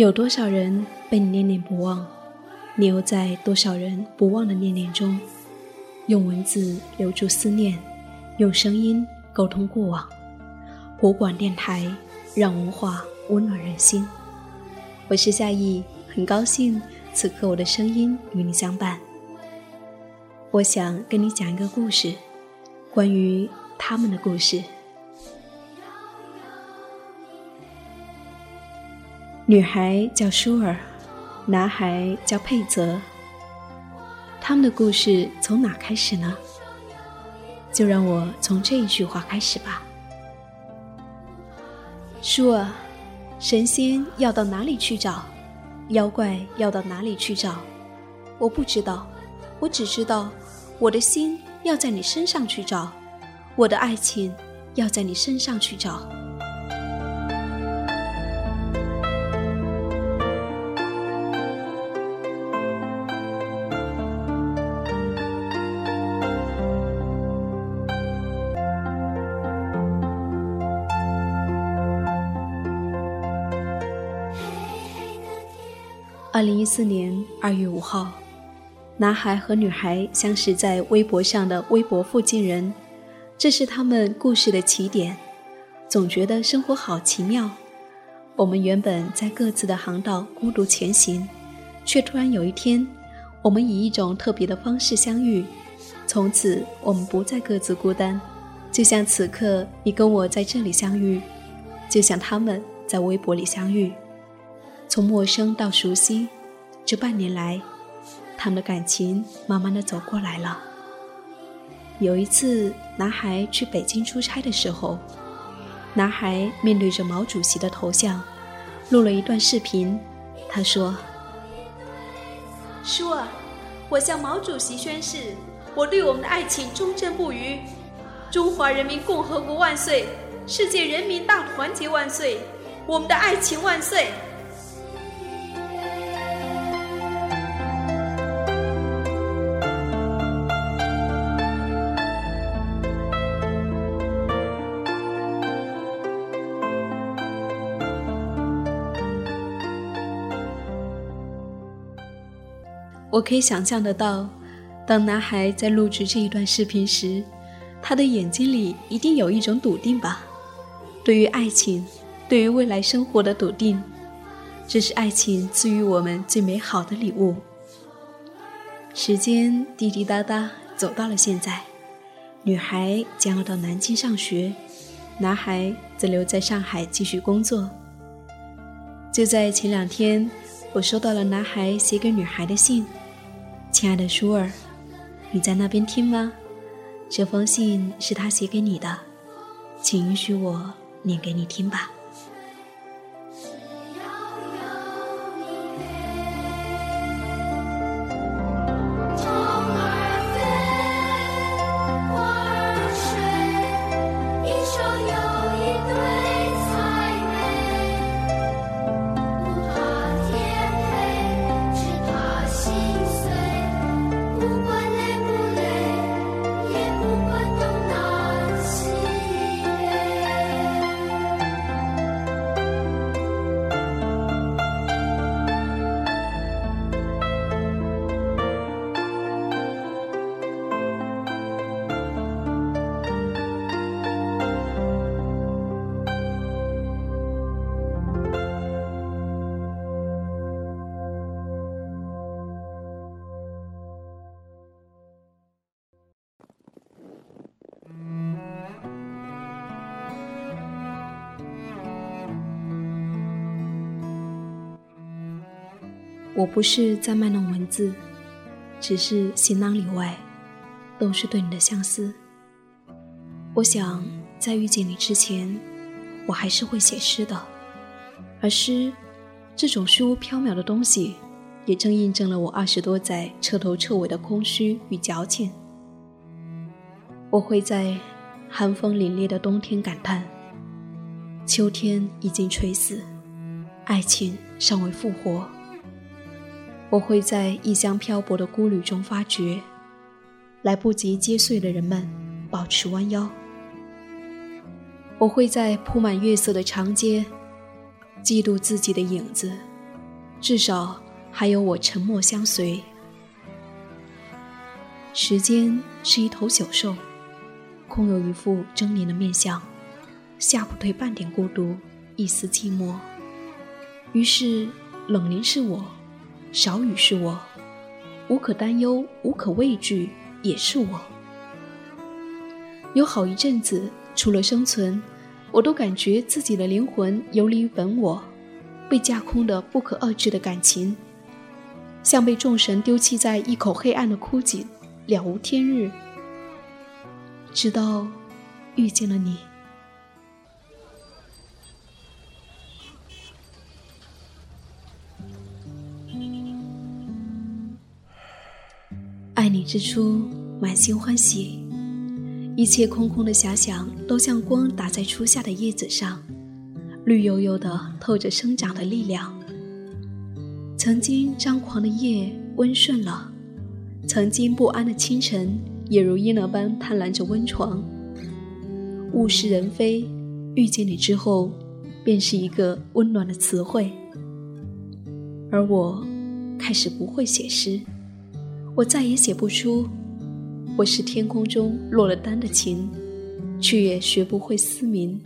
有多少人被你念念不忘？你又在多少人不忘的念念中，用文字留住思念，用声音沟通过往。湖广电台，让文化温暖人心。我是夏意，很高兴此刻我的声音与你相伴。我想跟你讲一个故事，关于他们的故事。女孩叫舒尔，男孩叫佩泽。他们的故事从哪开始呢？就让我从这一句话开始吧。舒尔，神仙要到哪里去找？妖怪要到哪里去找？我不知道，我只知道，我的心要在你身上去找，我的爱情要在你身上去找。二零一四年二月五号，男孩和女孩相识在微博上的微博附近人，这是他们故事的起点。总觉得生活好奇妙。我们原本在各自的航道孤独前行，却突然有一天，我们以一种特别的方式相遇。从此，我们不再各自孤单，就像此刻你跟我在这里相遇，就像他们在微博里相遇。从陌生到熟悉，这半年来，他们的感情慢慢的走过来了。有一次，男孩去北京出差的时候，男孩面对着毛主席的头像，录了一段视频。他说：“叔啊，我向毛主席宣誓，我对我们的爱情忠贞不渝。中华人民共和国万岁！世界人民大团结万岁！我们的爱情万岁！”我可以想象得到，当男孩在录制这一段视频时，他的眼睛里一定有一种笃定吧？对于爱情，对于未来生活的笃定，这是爱情赐予我们最美好的礼物。时间滴滴答答走到了现在，女孩将要到南京上学，男孩则留在上海继续工作。就在前两天，我收到了男孩写给女孩的信。亲爱的舒儿，你在那边听吗？这封信是他写给你的，请允许我念给你听吧。我不是在卖弄文字，只是行囊里外都是对你的相思。我想在遇见你之前，我还是会写诗的，而诗这种虚无缥缈的东西，也正印证了我二十多载彻头彻尾的空虚与矫情。我会在寒风凛冽的冬天感叹，秋天已经垂死，爱情尚未复活。我会在异乡漂泊的孤旅中发觉，来不及接穗的人们保持弯腰。我会在铺满月色的长街，嫉妒自己的影子至少还有我沉默相随。时间是一头小兽，空有一副狰狞的面相，吓不退半点孤独，一丝寂寞。于是，冷凝是我，少雨是我，无可担忧，无可畏惧，也是我。有好一阵子，除了生存，我都感觉自己的灵魂游离于本我，被架空的不可遏制的感情，像被众神丢弃在一口黑暗的枯井。了无天日，直到遇见了你。之初，满心欢喜，一切空空的遐想都像光打在初夏的叶子上，绿油油的，透着生长的力量。曾经张狂的夜，温顺了。曾经不安的清晨，也如婴儿般贪婪着温床。物是人非，遇见你之后，便是一个温暖的词汇。而我，开始不会写诗，我再也写不出。我是天空中落了单的琴，却也学不会嘶鸣。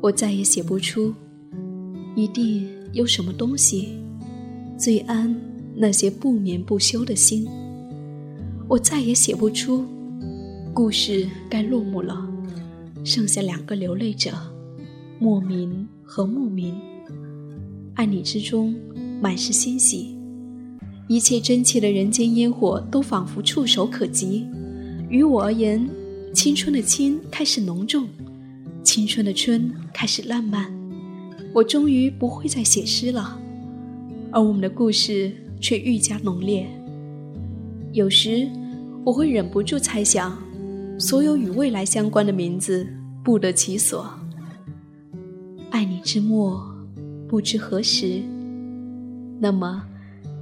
我再也写不出，一定有什么东西，最安那些不眠不休的心。我再也写不出，故事该落幕了，剩下两个流泪者，莫名和莫名。爱你之中满是欣喜，一切真切的人间烟火都仿佛触手可及。于我而言，青春的青开始浓重，青春的春开始烂漫。我终于不会再写诗了，而我们的故事却愈加浓烈。有时，我会忍不住猜想，所有与未来相关的名字不得其所。爱你之末，不知何时。那么，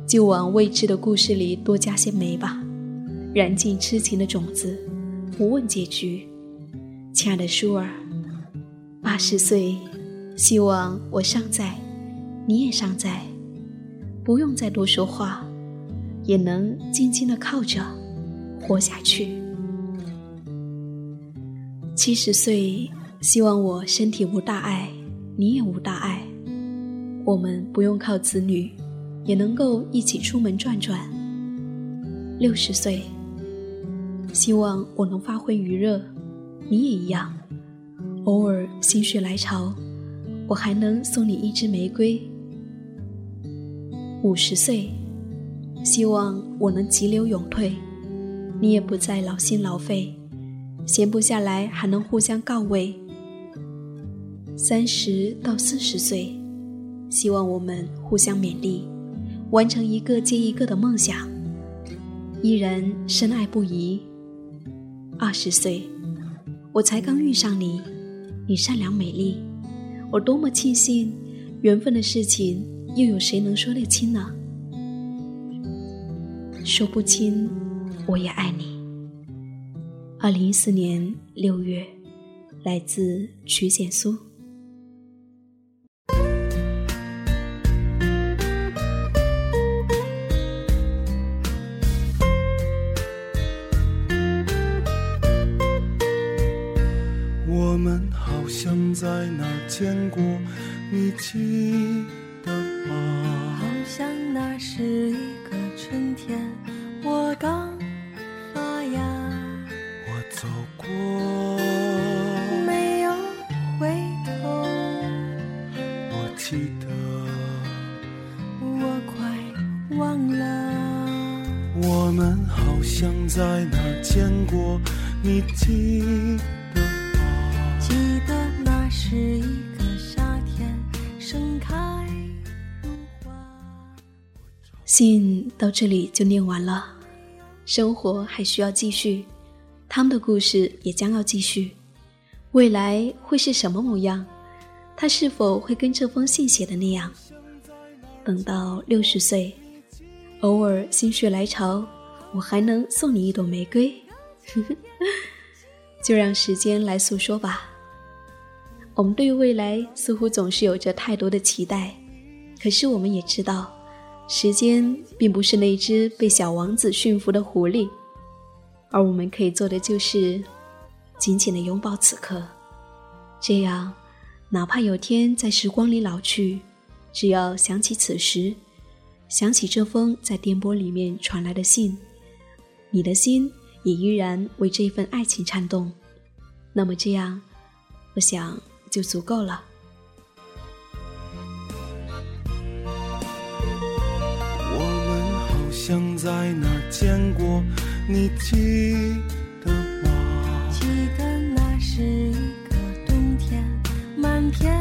就往未知的故事里多加些煤吧，燃尽痴情的种子，不问结局。亲爱的舒儿，八十岁，希望我尚在，你也尚在，不用再多说话。也能静静的靠着活下去。七十岁，希望我身体无大碍，你也无大碍，我们不用靠子女，也能够一起出门转转。六十岁，希望我能发挥余热，你也一样，偶尔心血来潮，我还能送你一支玫瑰。五十岁。希望我能急流勇退，你也不再劳心劳肺，闲不下来还能互相告慰。三十到四十岁，希望我们互相勉励，完成一个接一个的梦想，依然深爱不移。二十岁，我才刚遇上你，你善良美丽，我多么庆幸，缘分的事情又有谁能说得清呢？说不清，我也爱你。二零一四年六月，来自曲简苏。在哪儿见过，你记得吗？好像那是一个春天。我刚发芽，我走过，没有回头。我记得，我快忘了。我们好像在哪儿见过，你记信到这里就念完了。生活还需要继续，他们的故事也将要继续。未来会是什么模样？他是否会跟这封信写的那样？等到六十岁，偶尔心血来潮，我还能送你一朵玫瑰。就让时间来诉说吧。我们对未来似乎总是有着太多的期待，可是我们也知道，时间并不是那只被小王子驯服的狐狸，而我们可以做的就是紧紧的拥抱此刻。这样，哪怕有天在时光里老去，只要想起此时，想起这封在电波里面传来的信，你的心也依然为这份爱情颤动。那么这样，我想就足够了。见过，你记得吗？记得那是一个冬天，满天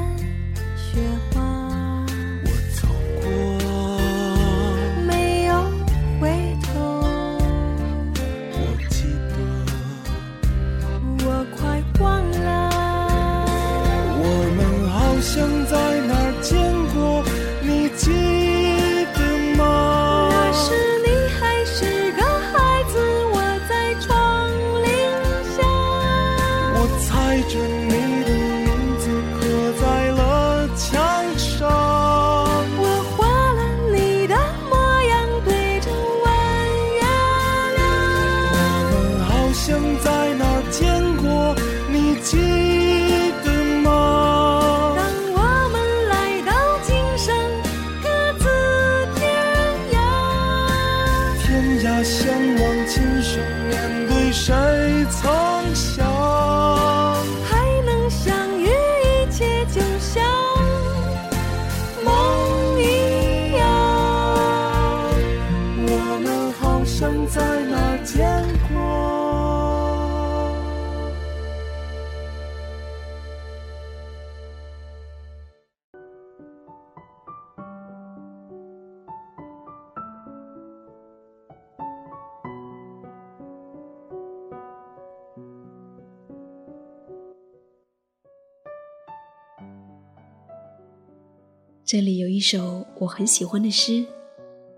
这里有一首我很喜欢的诗，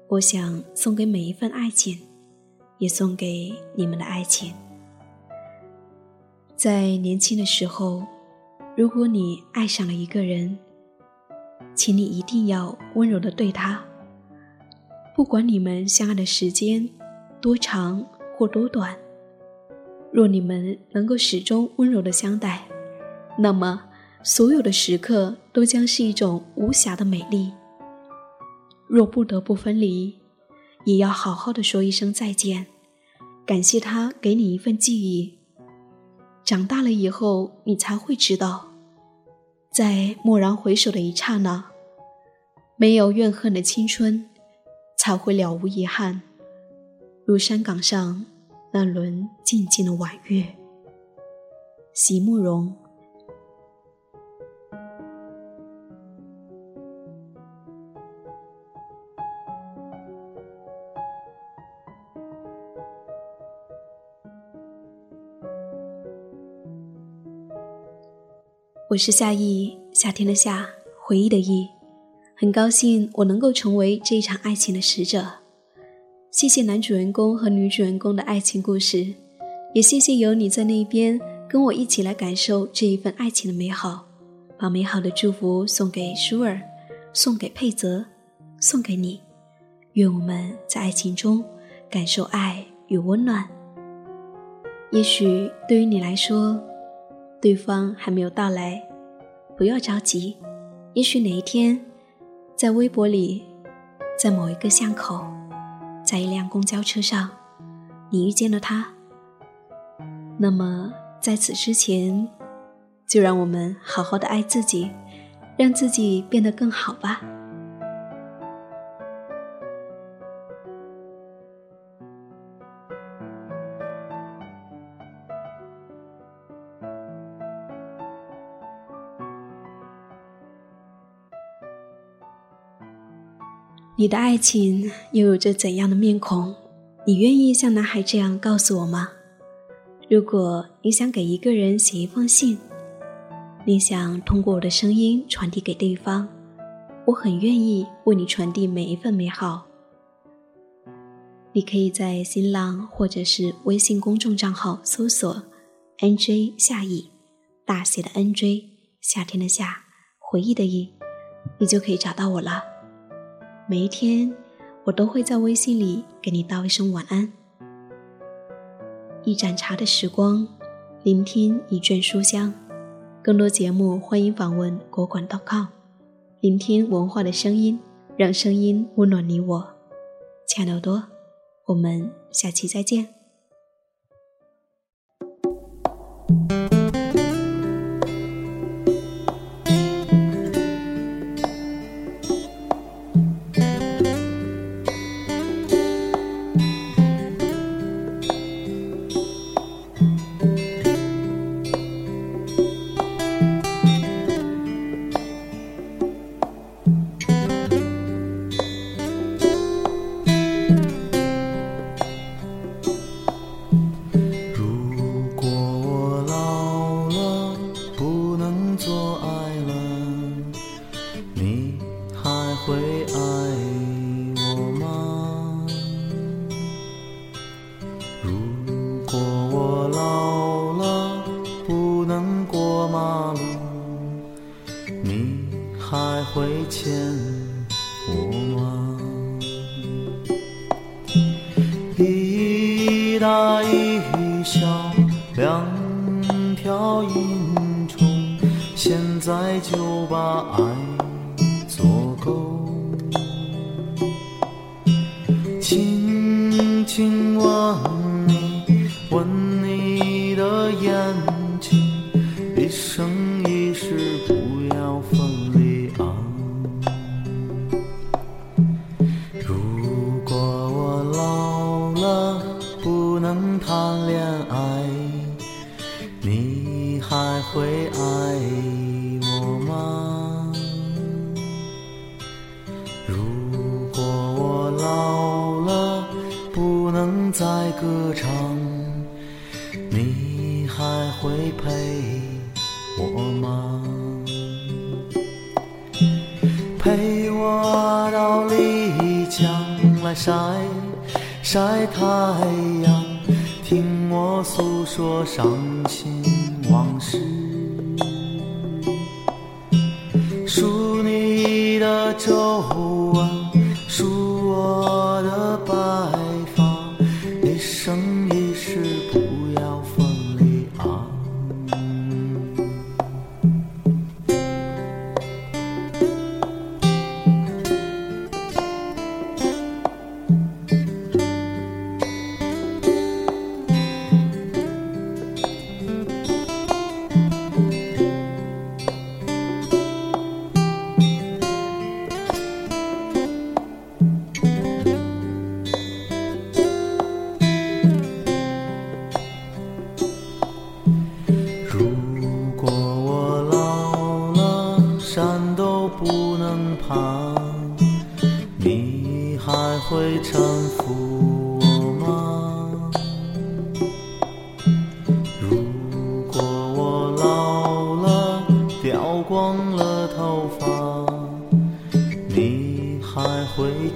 我想送给每一份爱情，也送给你们的爱情。在年轻的时候，如果你爱上了一个人，请你一定要温柔的对他，不管你们相爱的时间多长或多短，若你们能够始终温柔的相待，那么。所有的时刻都将是一种无暇的美丽。若不得不分离，也要好好的说一声再见，感谢他给你一份记忆。长大了以后，你才会知道，在蓦然回首的一刹那，没有怨恨的青春，才会了无遗憾，如山岗上那轮静静的晚月。席慕容。我是夏意，夏天的夏，回忆的忆，很高兴我能够成为这一场爱情的使者。谢谢男主人公和女主人公的爱情故事，也谢谢有你在那边跟我一起来感受这一份爱情的美好。把美好的祝福送给舒尔，送给佩泽，送给你。愿我们在爱情中感受爱与温暖。也许对于你来说，对方还没有到来，不要着急。也许哪一天，在微博里，在某一个巷口，在一辆公交车上，你遇见了他。那么在此之前，就让我们好好的爱自己，让自己变得更好吧。你的爱情又有着怎样的面孔？你愿意像男孩这样告诉我吗？如果你想给一个人写一封信，你想通过我的声音传递给对方，我很愿意为你传递每一份美好。你可以在新浪或者是微信公众账号搜索 “nj 夏意”，大写的 “nj”，夏天的夏，回忆的忆，你就可以找到我了。每一天，我都会在微信里给你道一声晚安。一盏茶的时光，聆听一卷书香。更多节目，欢迎访问国馆 .com，聆听文化的声音，让声音温暖你我。亲爱的耳朵，我们下期再见。一大一小两条银虫现在就把爱爱我吗？如果我老了不能？再歌唱，你还会陪我吗？陪我到丽江来晒晒太阳，听我诉说伤心的皱，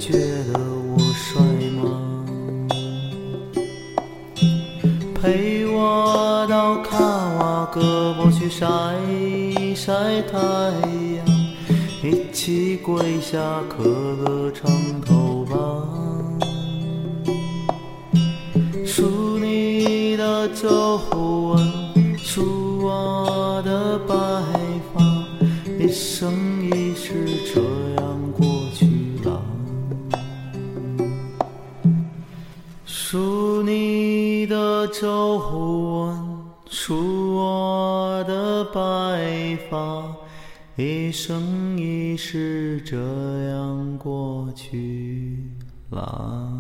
觉得我帅吗？陪我到卡瓦格博去晒晒太阳。一起跪下磕个长头皱纹，数我的白发。一生一世这样过去了。